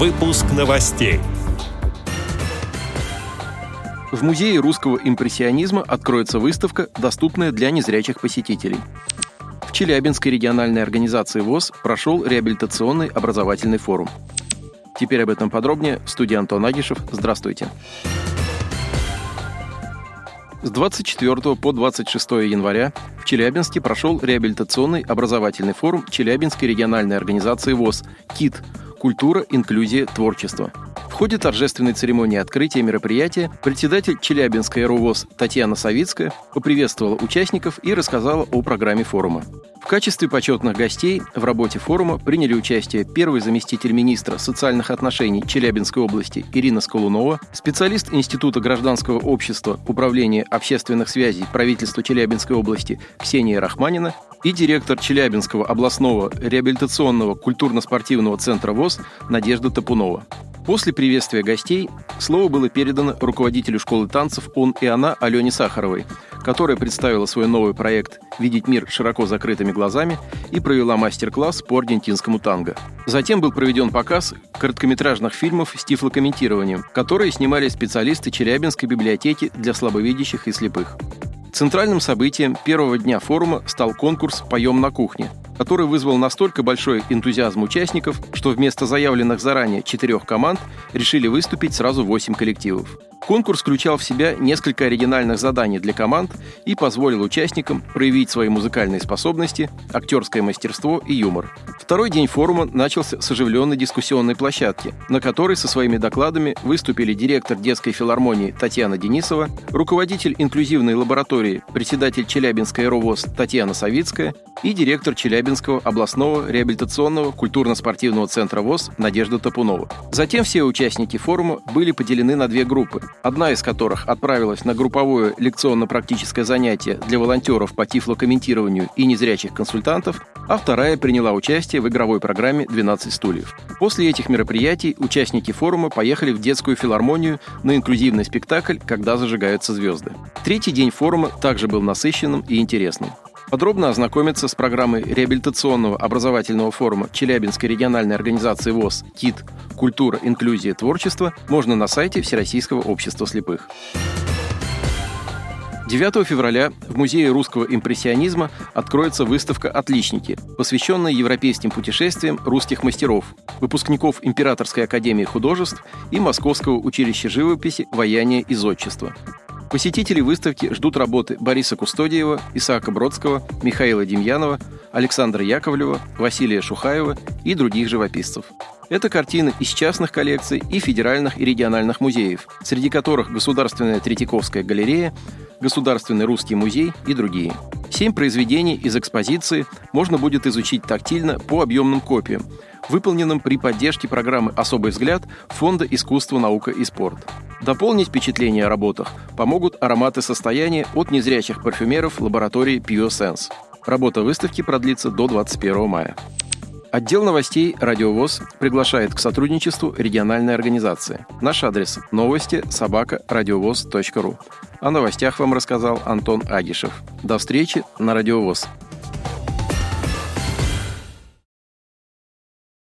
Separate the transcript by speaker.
Speaker 1: Выпуск новостей.
Speaker 2: В Музее русского импрессионизма откроется выставка, доступная для незрячих посетителей. В Челябинской региональной организации ВОЗ прошел реабилитационный образовательный форум. Теперь об этом подробнее. Студия Антон Агишев. Здравствуйте. С 24 по 26 января в Челябинске прошел реабилитационный образовательный форум Челябинской региональной организации ВОЗ «КИТ» Культура, инклюзия, творчество. В ходе торжественной церемонии открытия мероприятия председатель Челябинской РУВОЗ Татьяна Савицкая поприветствовала участников и рассказала о программе форума. В качестве почетных гостей в работе форума приняли участие первый заместитель министра социальных отношений Челябинской области Ирина Сколунова, специалист Института гражданского общества Управления общественных связей правительства Челябинской области Ксения Рахманина и директор Челябинского областного реабилитационного культурно-спортивного центра ВОЗ Надежда Топунова. После приветствия гостей слово было передано руководителю школы танцев «Он и она» Алене Сахаровой, которая представила свой новый проект «Видеть мир широко закрытыми глазами» и провела мастер-класс по аргентинскому танго. Затем был проведен показ короткометражных фильмов с тифлокомментированием, которые снимали специалисты Челябинской библиотеки для слабовидящих и слепых. Центральным событием первого дня форума стал конкурс «Поем на кухне», который вызвал настолько большой энтузиазм участников, что вместо заявленных заранее четырех команд решили выступить сразу восемь коллективов. Конкурс включал в себя несколько оригинальных заданий для команд и позволил участникам проявить свои музыкальные способности, актерское мастерство и юмор. Второй день форума начался с оживленной дискуссионной площадки, на которой со своими докладами выступили директор детской филармонии Татьяна Денисова, руководитель инклюзивной лаборатории, председатель Челябинской РОВОЗ Татьяна Савицкая и директор Челябинского областного реабилитационного культурно-спортивного центра ВОЗ Надежда Топунова. Затем все участники форума были поделены на две группы одна из которых отправилась на групповое лекционно-практическое занятие для волонтеров по тифлокомментированию и незрячих консультантов, а вторая приняла участие в игровой программе «12 стульев». После этих мероприятий участники форума поехали в детскую филармонию на инклюзивный спектакль «Когда зажигаются звезды». Третий день форума также был насыщенным и интересным. Подробно ознакомиться с программой реабилитационного образовательного форума Челябинской региональной организации ВОЗ «КИТ. Культура, инклюзия, творчество» можно на сайте Всероссийского общества слепых. 9 февраля в Музее русского импрессионизма откроется выставка «Отличники», посвященная европейским путешествиям русских мастеров, выпускников Императорской академии художеств и Московского училища живописи «Вояние и зодчество». Посетители выставки ждут работы Бориса Кустодиева, Исаака Бродского, Михаила Демьянова, Александра Яковлева, Василия Шухаева и других живописцев. Это картины из частных коллекций и федеральных и региональных музеев, среди которых Государственная Третьяковская галерея, Государственный русский музей и другие. Семь произведений из экспозиции можно будет изучить тактильно по объемным копиям, выполненным при поддержке программы «Особый взгляд» Фонда искусства, наука и спорт. Дополнить впечатление о работах помогут ароматы состояния от незрячих парфюмеров лаборатории PureSense. Работа выставки продлится до 21 мая. Отдел новостей «Радиовоз» приглашает к сотрудничеству региональной организации. Наш адрес – новости собака радиовоз.ру. О новостях вам рассказал Антон Агишев. До встречи на «Радиовоз».